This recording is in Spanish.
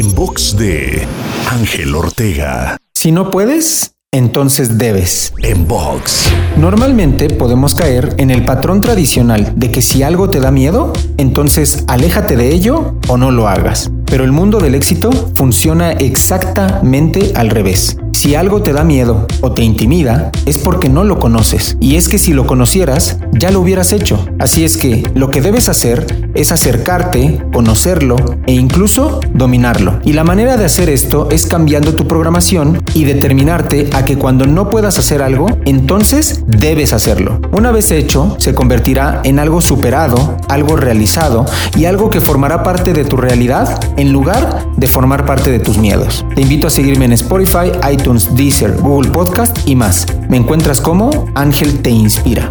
En box de Ángel Ortega. Si no puedes, entonces debes. En box. Normalmente podemos caer en el patrón tradicional de que si algo te da miedo, entonces aléjate de ello o no lo hagas. Pero el mundo del éxito funciona exactamente al revés. Si algo te da miedo o te intimida, es porque no lo conoces. Y es que si lo conocieras, ya lo hubieras hecho. Así es que lo que debes hacer es acercarte, conocerlo e incluso dominarlo. Y la manera de hacer esto es cambiando tu programación y determinarte a que cuando no puedas hacer algo, entonces debes hacerlo. Una vez hecho, se convertirá en algo superado, algo realizado y algo que formará parte de tu realidad en lugar de formar parte de tus miedos. Te invito a seguirme en Spotify, iTunes, Deezer, Google Podcast y más. Me encuentras como Ángel Te Inspira.